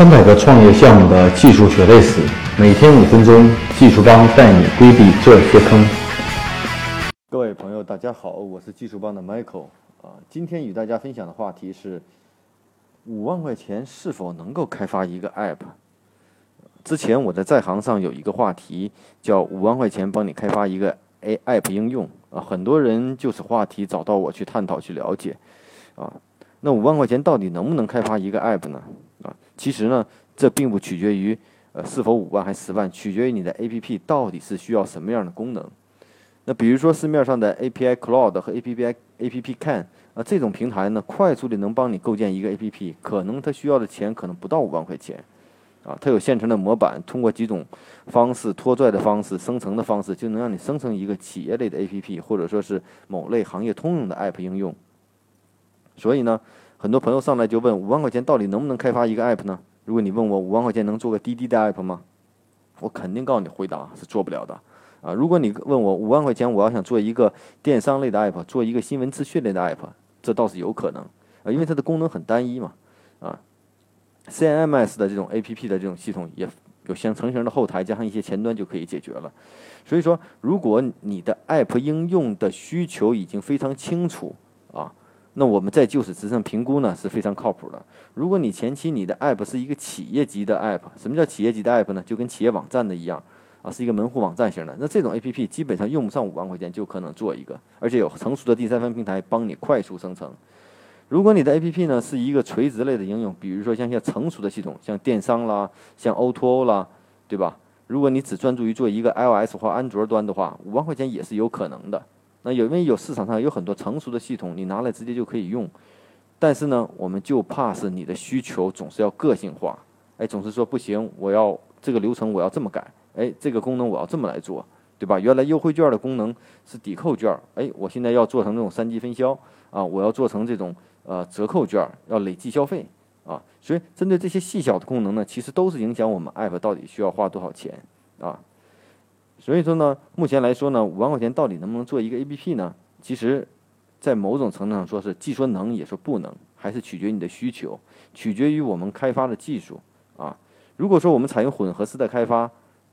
三百个创业项目的技术血泪史，每天五分钟，技术帮带你规避这些坑。各位朋友，大家好，我是技术帮的 Michael 啊。今天与大家分享的话题是：五万块钱是否能够开发一个 App？之前我在在行上有一个话题叫“五万块钱帮你开发一个 A App 应用”啊，很多人就此话题找到我去探讨去了解啊。那五万块钱到底能不能开发一个 App 呢？其实呢，这并不取决于呃是否五万还十万，取决于你的 APP 到底是需要什么样的功能。那比如说市面上的 API Cloud 和 API APP Can 啊这种平台呢，快速的能帮你构建一个 APP，可能它需要的钱可能不到五万块钱。啊，它有现成的模板，通过几种方式拖拽的方式、生成的方式，就能让你生成一个企业类的 APP，或者说是某类行业通用的 App 应用。所以呢，很多朋友上来就问：五万块钱到底能不能开发一个 App 呢？如果你问我五万块钱能做个滴滴的 App 吗？我肯定告诉你，回答是做不了的。啊，如果你问我五万块钱我要想做一个电商类的 App，做一个新闻资讯类的 App，这倒是有可能啊，因为它的功能很单一嘛，啊。CMS 的这种 APP 的这种系统也有像成型的后台，加上一些前端就可以解决了。所以说，如果你的 App 应用的需求已经非常清楚，那我们在就此之上评估呢是非常靠谱的。如果你前期你的 App 是一个企业级的 App，什么叫企业级的 App 呢？就跟企业网站的一样啊，是一个门户网站型的。那这种 APP 基本上用不上五万块钱就可能做一个，而且有成熟的第三方平台帮你快速生成。如果你的 APP 呢是一个垂直类的应用，比如说像一些成熟的系统，像电商啦，像 O2O 啦，对吧？如果你只专注于做一个 iOS 或安卓端的话，五万块钱也是有可能的。那有因为有市场上有很多成熟的系统，你拿来直接就可以用。但是呢，我们就怕是你的需求总是要个性化，哎，总是说不行，我要这个流程我要这么改，哎，这个功能我要这么来做，对吧？原来优惠券的功能是抵扣券，哎，我现在要做成这种三级分销啊，我要做成这种。呃，折扣券要累计消费啊，所以针对这些细小的功能呢，其实都是影响我们 App 到底需要花多少钱啊。所以说呢，目前来说呢，五万块钱到底能不能做一个 APP 呢？其实，在某种程度上说是既说能也说不能，还是取决于你的需求，取决于我们开发的技术啊。如果说我们采用混合式的开发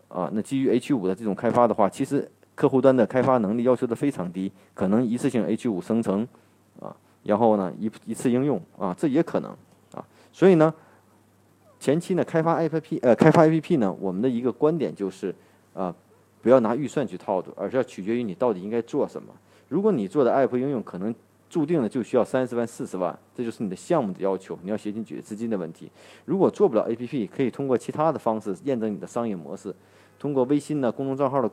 啊，那基于 H 五的这种开发的话，其实客户端的开发能力要求的非常低，可能一次性 H 五生成啊。然后呢，一一次应用啊，这也可能啊。所以呢，前期呢开发 APP 呃开发 APP 呢，我们的一个观点就是啊，不要拿预算去套路，而是要取决于你到底应该做什么。如果你做的 App 应用可能注定了就需要三十万四十万，这就是你的项目的要求，你要协进解决资金的问题。如果做不了 APP，可以通过其他的方式验证你的商业模式，通过微信呢公众账号的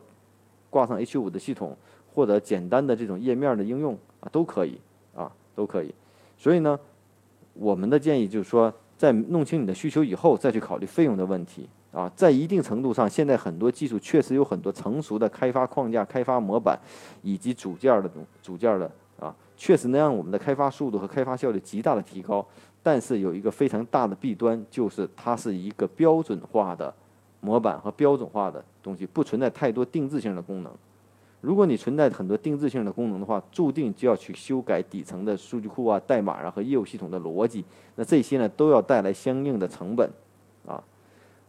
挂上 H 五的系统，或者简单的这种页面的应用啊，都可以啊。都可以，所以呢，我们的建议就是说，在弄清你的需求以后，再去考虑费用的问题啊。在一定程度上，现在很多技术确实有很多成熟的开发框架、开发模板以及组件的组组件的啊，确实能让我们的开发速度和开发效率极大的提高。但是有一个非常大的弊端，就是它是一个标准化的模板和标准化的东西，不存在太多定制性的功能。如果你存在很多定制性的功能的话，注定就要去修改底层的数据库啊、代码啊和业务系统的逻辑，那这些呢都要带来相应的成本，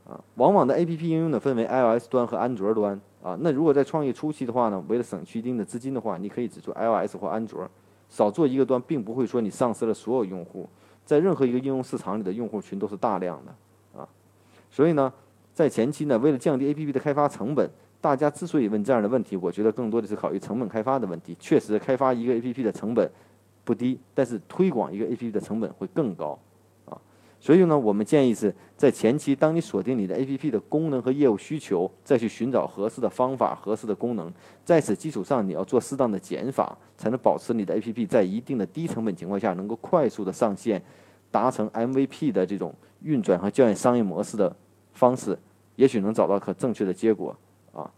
啊，往往的 A P P 应用呢分为 iOS 端和安卓端啊。那如果在创业初期的话呢，为了省去一定的资金的话，你可以只做 iOS 或安卓，少做一个端，并不会说你丧失了所有用户。在任何一个应用市场里的用户群都是大量的啊，所以呢，在前期呢，为了降低 A P P 的开发成本。大家之所以问这样的问题，我觉得更多的是考虑成本开发的问题。确实，开发一个 APP 的成本不低，但是推广一个 APP 的成本会更高。所以呢，我们建议是在前期，当你锁定你的 APP 的功能和业务需求，再去寻找合适的方法、合适的功能，在此基础上，你要做适当的减法，才能保持你的 APP 在一定的低成本情况下，能够快速的上线，达成 MVP 的这种运转和校验商业模式的方式，也许能找到可正确的结果啊。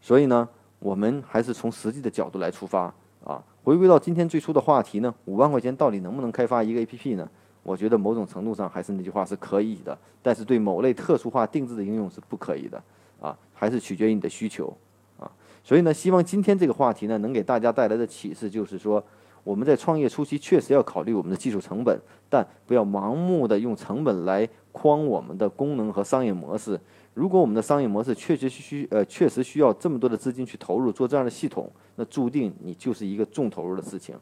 所以呢，我们还是从实际的角度来出发啊。回归到今天最初的话题呢，五万块钱到底能不能开发一个 APP 呢？我觉得某种程度上还是那句话是可以的，但是对某类特殊化定制的应用是不可以的啊，还是取决于你的需求啊。所以呢，希望今天这个话题呢，能给大家带来的启示就是说，我们在创业初期确实要考虑我们的技术成本，但不要盲目的用成本来框我们的功能和商业模式。如果我们的商业模式确实需呃确实需要这么多的资金去投入做这样的系统，那注定你就是一个重投入的事情，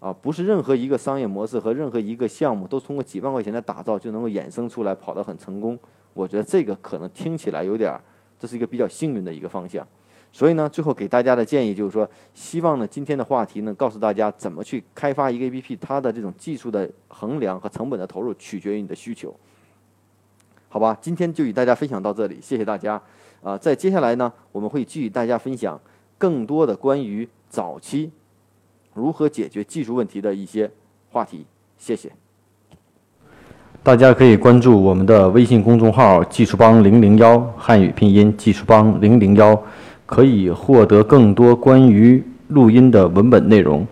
啊，不是任何一个商业模式和任何一个项目都通过几万块钱的打造就能够衍生出来跑得很成功。我觉得这个可能听起来有点儿，这是一个比较幸运的一个方向。所以呢，最后给大家的建议就是说，希望呢今天的话题呢告诉大家怎么去开发一个 APP，它的这种技术的衡量和成本的投入取决于你的需求。好吧，今天就与大家分享到这里，谢谢大家。啊，在接下来呢，我们会继续大家分享更多的关于早期如何解决技术问题的一些话题。谢谢。大家可以关注我们的微信公众号“技术帮零零幺”汉语拼音“技术帮零零幺”，可以获得更多关于录音的文本内容。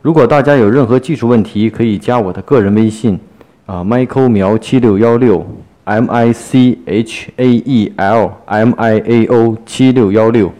如果大家有任何技术问题，可以加我的个人微信，啊，Michael 苗七六幺六。M I C H A E L M I A O 七六幺六。